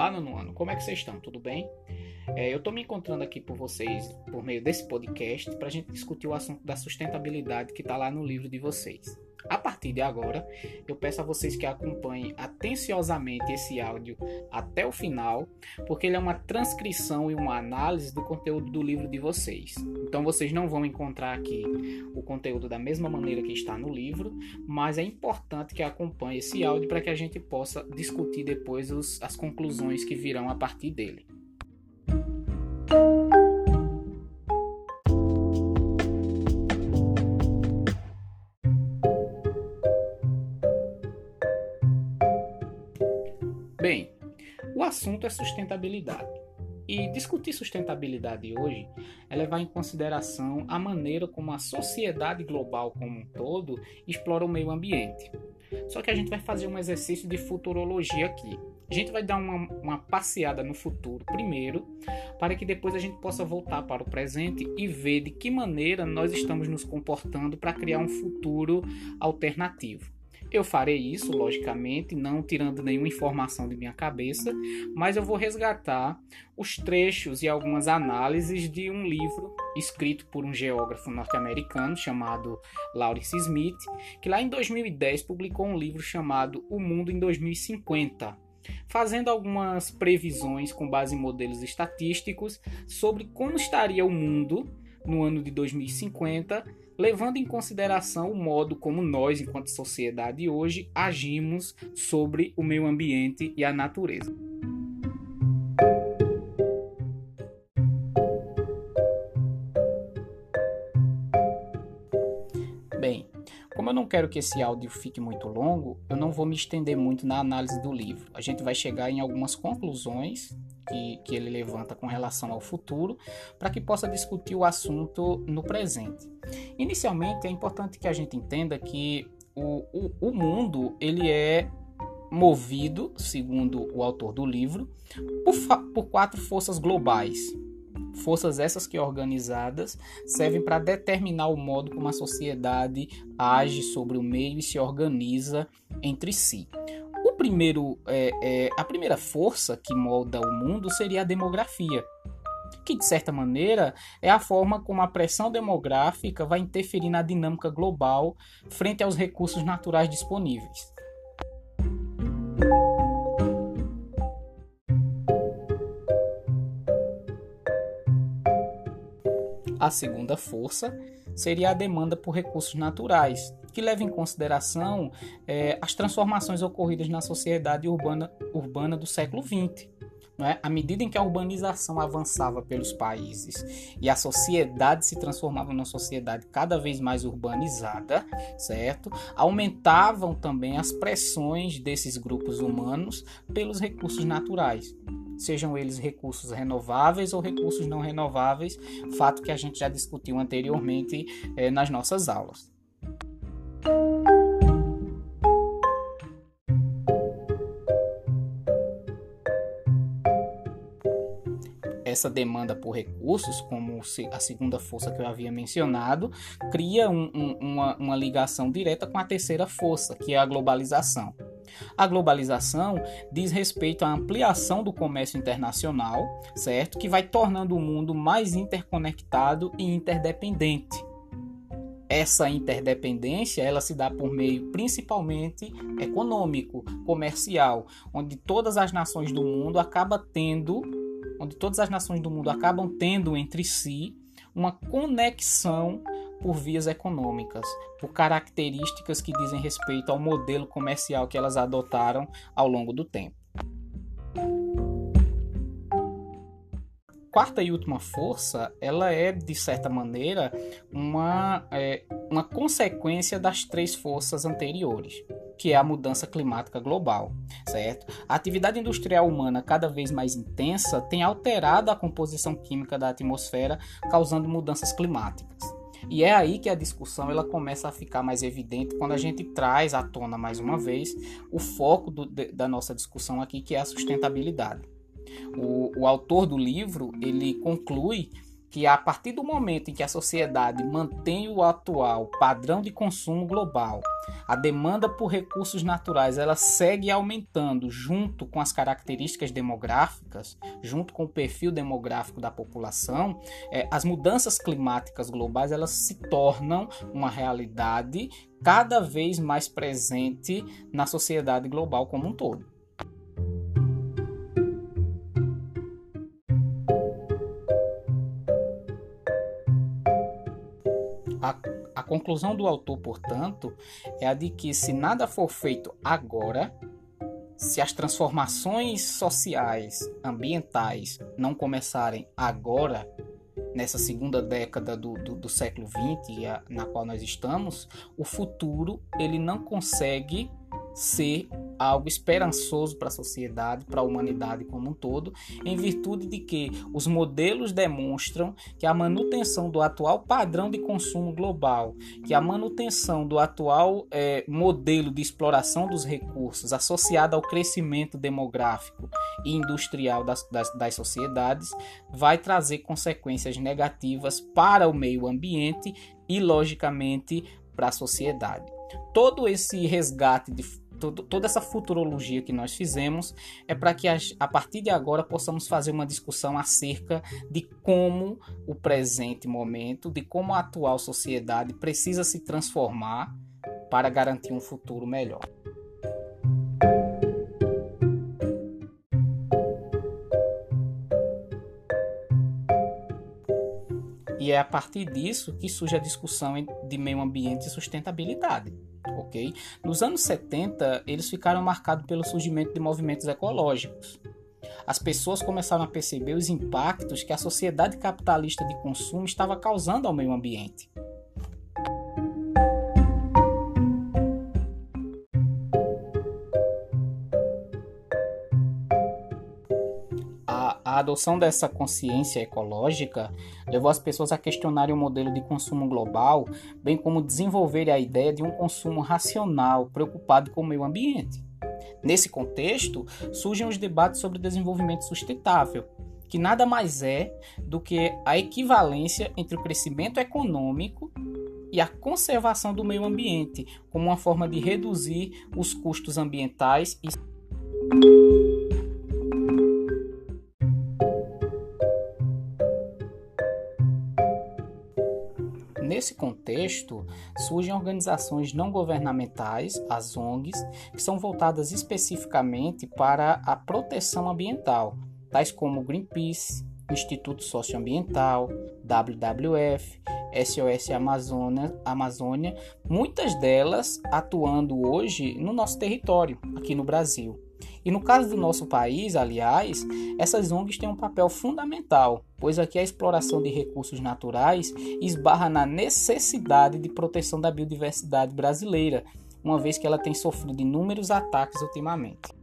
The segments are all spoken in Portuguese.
Olá, nono ano, como é que vocês estão? Tudo bem? É, eu estou me encontrando aqui por vocês, por meio desse podcast, para a gente discutir o assunto da sustentabilidade que está lá no livro de vocês. A partir de agora, eu peço a vocês que acompanhem atenciosamente esse áudio até o final, porque ele é uma transcrição e uma análise do conteúdo do livro de vocês. Então vocês não vão encontrar aqui o conteúdo da mesma maneira que está no livro, mas é importante que acompanhe esse áudio para que a gente possa discutir depois os, as conclusões que virão a partir dele. Bem, o assunto é sustentabilidade. E discutir sustentabilidade hoje é levar em consideração a maneira como a sociedade global como um todo explora o meio ambiente. Só que a gente vai fazer um exercício de futurologia aqui. A gente vai dar uma, uma passeada no futuro primeiro, para que depois a gente possa voltar para o presente e ver de que maneira nós estamos nos comportando para criar um futuro alternativo. Eu farei isso, logicamente, não tirando nenhuma informação de minha cabeça, mas eu vou resgatar os trechos e algumas análises de um livro escrito por um geógrafo norte-americano chamado Lawrence Smith, que lá em 2010 publicou um livro chamado O Mundo em 2050 fazendo algumas previsões com base em modelos estatísticos sobre como estaria o mundo no ano de 2050 levando em consideração o modo como nós, enquanto sociedade hoje, agimos sobre o meio ambiente e a natureza. Bem, como eu não quero que esse áudio fique muito longo, eu não vou me estender muito na análise do livro. A gente vai chegar em algumas conclusões que, que ele levanta com relação ao futuro, para que possa discutir o assunto no presente. Inicialmente, é importante que a gente entenda que o, o, o mundo ele é movido, segundo o autor do livro, por, por quatro forças globais. Forças essas que organizadas servem para determinar o modo como a sociedade age sobre o meio e se organiza entre si primeiro, é, é, a primeira força que molda o mundo seria a demografia, que de certa maneira é a forma como a pressão demográfica vai interferir na dinâmica global frente aos recursos naturais disponíveis. A segunda força seria a demanda por recursos naturais, que leva em consideração é, as transformações ocorridas na sociedade urbana, urbana do século XX. É? À medida em que a urbanização avançava pelos países e a sociedade se transformava numa sociedade cada vez mais urbanizada, certo? Aumentavam também as pressões desses grupos humanos pelos recursos naturais, sejam eles recursos renováveis ou recursos não renováveis, fato que a gente já discutiu anteriormente é, nas nossas aulas. Essa demanda por recursos, como a segunda força que eu havia mencionado, cria um, um, uma, uma ligação direta com a terceira força, que é a globalização. A globalização diz respeito à ampliação do comércio internacional, certo? Que vai tornando o mundo mais interconectado e interdependente. Essa interdependência ela se dá por meio principalmente econômico, comercial, onde todas as nações do mundo acabam tendo onde todas as nações do mundo acabam tendo entre si uma conexão por vias econômicas, por características que dizem respeito ao modelo comercial que elas adotaram ao longo do tempo. Quarta e última força, ela é de certa maneira uma, é, uma consequência das três forças anteriores que é a mudança climática global, certo? A atividade industrial humana cada vez mais intensa tem alterado a composição química da atmosfera, causando mudanças climáticas. E é aí que a discussão ela começa a ficar mais evidente quando a gente traz à tona mais uma vez o foco do, de, da nossa discussão aqui, que é a sustentabilidade. O, o autor do livro ele conclui que a partir do momento em que a sociedade mantém o atual padrão de consumo global, a demanda por recursos naturais ela segue aumentando junto com as características demográficas, junto com o perfil demográfico da população, é, as mudanças climáticas globais elas se tornam uma realidade cada vez mais presente na sociedade global como um todo. Conclusão do autor, portanto, é a de que se nada for feito agora, se as transformações sociais, ambientais não começarem agora, nessa segunda década do, do, do século XX, na qual nós estamos, o futuro ele não consegue ser algo esperançoso para a sociedade, para a humanidade como um todo, em virtude de que os modelos demonstram que a manutenção do atual padrão de consumo global, que a manutenção do atual é, modelo de exploração dos recursos associado ao crescimento demográfico e industrial das, das, das sociedades vai trazer consequências negativas para o meio ambiente e, logicamente, para a sociedade. Todo esse resgate de toda essa futurologia que nós fizemos é para que a partir de agora possamos fazer uma discussão acerca de como o presente momento, de como a atual sociedade precisa se transformar para garantir um futuro melhor. E é a partir disso que surge a discussão de meio ambiente e sustentabilidade ok? Nos anos 70, eles ficaram marcados pelo surgimento de movimentos ecológicos. As pessoas começaram a perceber os impactos que a sociedade capitalista de consumo estava causando ao meio ambiente. A adoção dessa consciência ecológica levou as pessoas a questionarem o modelo de consumo global, bem como desenvolver a ideia de um consumo racional, preocupado com o meio ambiente. Nesse contexto, surgem os debates sobre desenvolvimento sustentável, que nada mais é do que a equivalência entre o crescimento econômico e a conservação do meio ambiente, como uma forma de reduzir os custos ambientais e Nesse contexto, surgem organizações não governamentais, as ONGs, que são voltadas especificamente para a proteção ambiental, tais como Greenpeace, Instituto Socioambiental, WWF, SOS Amazônia, Amazônia, muitas delas atuando hoje no nosso território, aqui no Brasil. E no caso do nosso país, aliás, essas ONGs têm um papel fundamental, pois aqui a exploração de recursos naturais esbarra na necessidade de proteção da biodiversidade brasileira, uma vez que ela tem sofrido inúmeros ataques ultimamente.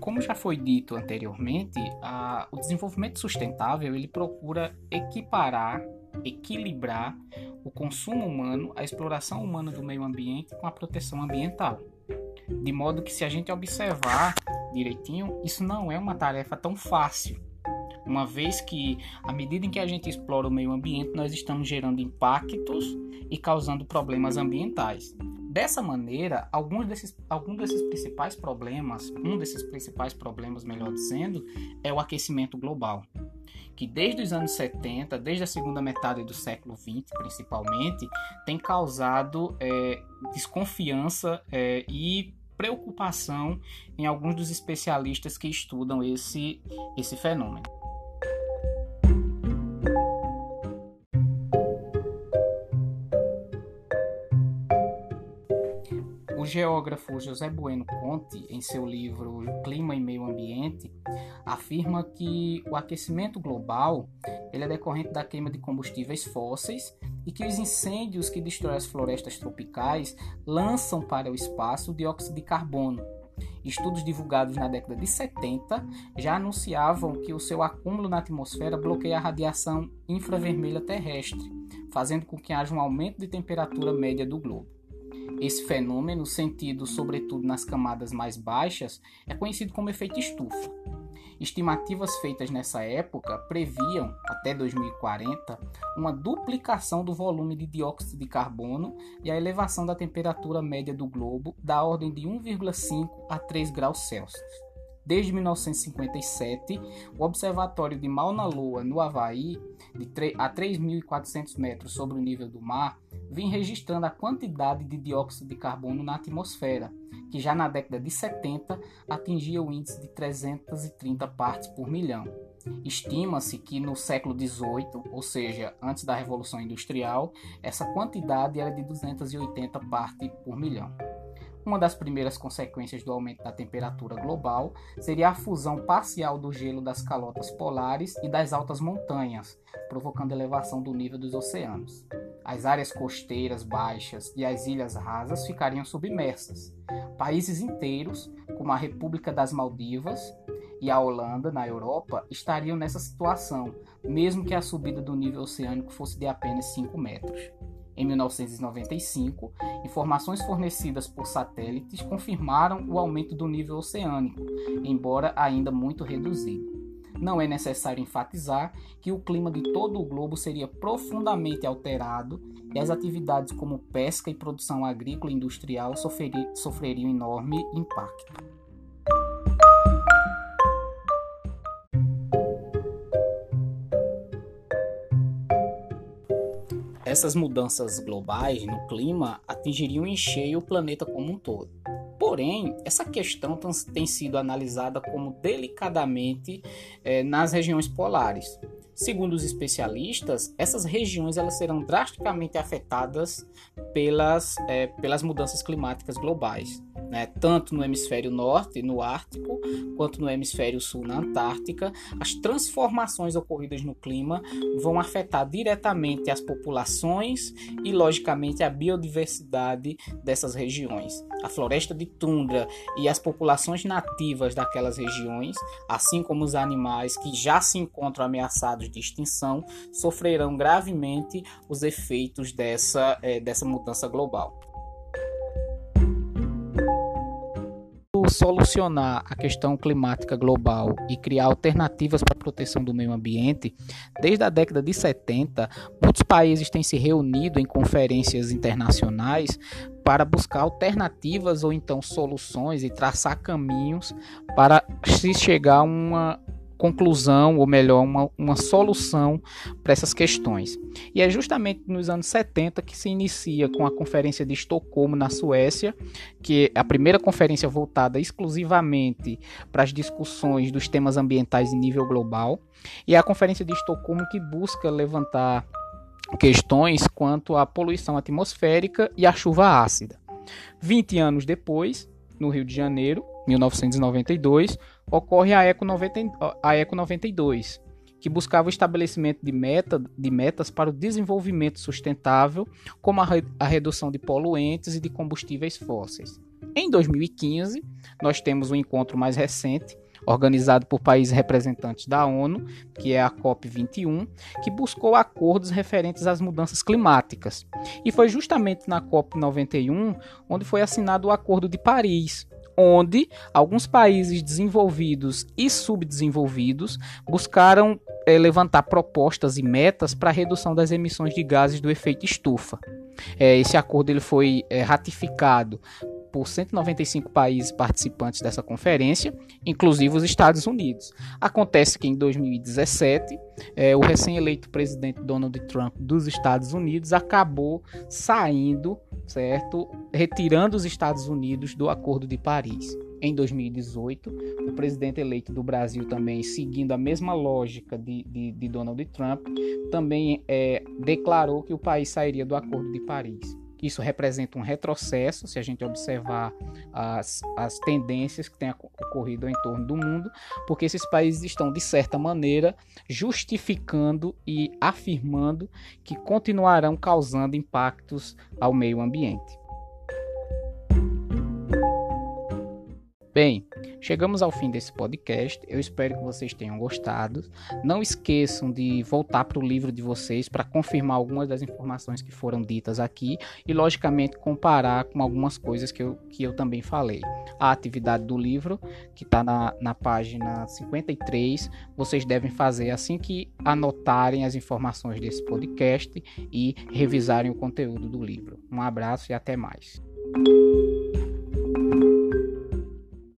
Como já foi dito anteriormente, a, o desenvolvimento sustentável ele procura equiparar equilibrar o consumo humano, a exploração humana do meio ambiente com a proteção ambiental. De modo que, se a gente observar direitinho, isso não é uma tarefa tão fácil, uma vez que, à medida em que a gente explora o meio ambiente, nós estamos gerando impactos e causando problemas ambientais. Dessa maneira, alguns desses, alguns desses principais problemas, um desses principais problemas, melhor dizendo, é o aquecimento global que desde os anos 70, desde a segunda metade do século 20 principalmente, tem causado é, desconfiança é, e preocupação em alguns dos especialistas que estudam esse, esse fenômeno. Geógrafo José Bueno Conte, em seu livro Clima e Meio Ambiente, afirma que o aquecimento global ele é decorrente da queima de combustíveis fósseis e que os incêndios que destroem as florestas tropicais lançam para o espaço o dióxido de carbono. Estudos divulgados na década de 70 já anunciavam que o seu acúmulo na atmosfera bloqueia a radiação infravermelha terrestre, fazendo com que haja um aumento de temperatura média do globo. Esse fenômeno, sentido sobretudo nas camadas mais baixas, é conhecido como efeito estufa. Estimativas feitas nessa época previam, até 2040, uma duplicação do volume de dióxido de carbono e a elevação da temperatura média do globo da ordem de 1,5 a 3 graus Celsius. Desde 1957, o Observatório de Mauna Loa, no Havaí, a 3.400 metros sobre o nível do mar, vem registrando a quantidade de dióxido de carbono na atmosfera, que já na década de 70 atingia o índice de 330 partes por milhão. Estima-se que no século XVIII, ou seja, antes da Revolução Industrial, essa quantidade era de 280 partes por milhão. Uma das primeiras consequências do aumento da temperatura global seria a fusão parcial do gelo das calotas polares e das altas montanhas, provocando elevação do nível dos oceanos. As áreas costeiras baixas e as ilhas rasas ficariam submersas. Países inteiros, como a República das Maldivas e a Holanda, na Europa, estariam nessa situação, mesmo que a subida do nível oceânico fosse de apenas 5 metros. Em 1995, informações fornecidas por satélites confirmaram o aumento do nível oceânico, embora ainda muito reduzido. Não é necessário enfatizar que o clima de todo o globo seria profundamente alterado e as atividades como pesca e produção agrícola e industrial sofreriam enorme impacto. Essas mudanças globais no clima atingiriam em cheio o planeta como um todo. Porém, essa questão tem sido analisada como delicadamente eh, nas regiões polares. Segundo os especialistas, essas regiões elas serão drasticamente afetadas pelas, eh, pelas mudanças climáticas globais né, tanto no hemisfério norte, no Ártico, quanto no hemisfério sul, na Antártica, as transformações ocorridas no clima vão afetar diretamente as populações e, logicamente, a biodiversidade dessas regiões. A floresta de tundra e as populações nativas daquelas regiões, assim como os animais que já se encontram ameaçados de extinção, sofrerão gravemente os efeitos dessa, é, dessa mudança global. solucionar a questão climática global e criar alternativas para a proteção do meio ambiente, desde a década de 70, muitos países têm se reunido em conferências internacionais para buscar alternativas ou então soluções e traçar caminhos para se chegar a uma conclusão, ou melhor, uma, uma solução para essas questões. E é justamente nos anos 70 que se inicia com a Conferência de Estocolmo, na Suécia, que é a primeira conferência voltada exclusivamente para as discussões dos temas ambientais em nível global, e é a Conferência de Estocolmo que busca levantar questões quanto à poluição atmosférica e à chuva ácida. 20 anos depois, no Rio de Janeiro, 1992, ocorre a Eco, 90, a Eco 92, que buscava o estabelecimento de, meta, de metas para o desenvolvimento sustentável, como a, re, a redução de poluentes e de combustíveis fósseis. Em 2015, nós temos um encontro mais recente, organizado por países representantes da ONU, que é a COP21, que buscou acordos referentes às mudanças climáticas. E foi justamente na COP91 onde foi assinado o Acordo de Paris, onde alguns países desenvolvidos e subdesenvolvidos buscaram é, levantar propostas e metas para a redução das emissões de gases do efeito estufa. É, esse acordo ele foi é, ratificado por 195 países participantes dessa conferência, inclusive os Estados Unidos. Acontece que em 2017, é, o recém-eleito presidente Donald Trump dos Estados Unidos acabou saindo, certo, retirando os Estados Unidos do Acordo de Paris. Em 2018, o presidente eleito do Brasil também, seguindo a mesma lógica de, de, de Donald Trump, também é, declarou que o país sairia do Acordo de Paris. Isso representa um retrocesso, se a gente observar as, as tendências que têm ocorrido em torno do mundo, porque esses países estão, de certa maneira, justificando e afirmando que continuarão causando impactos ao meio ambiente. Bem, chegamos ao fim desse podcast. Eu espero que vocês tenham gostado. Não esqueçam de voltar para o livro de vocês para confirmar algumas das informações que foram ditas aqui e, logicamente, comparar com algumas coisas que eu, que eu também falei. A atividade do livro, que está na, na página 53, vocês devem fazer assim que anotarem as informações desse podcast e revisarem o conteúdo do livro. Um abraço e até mais.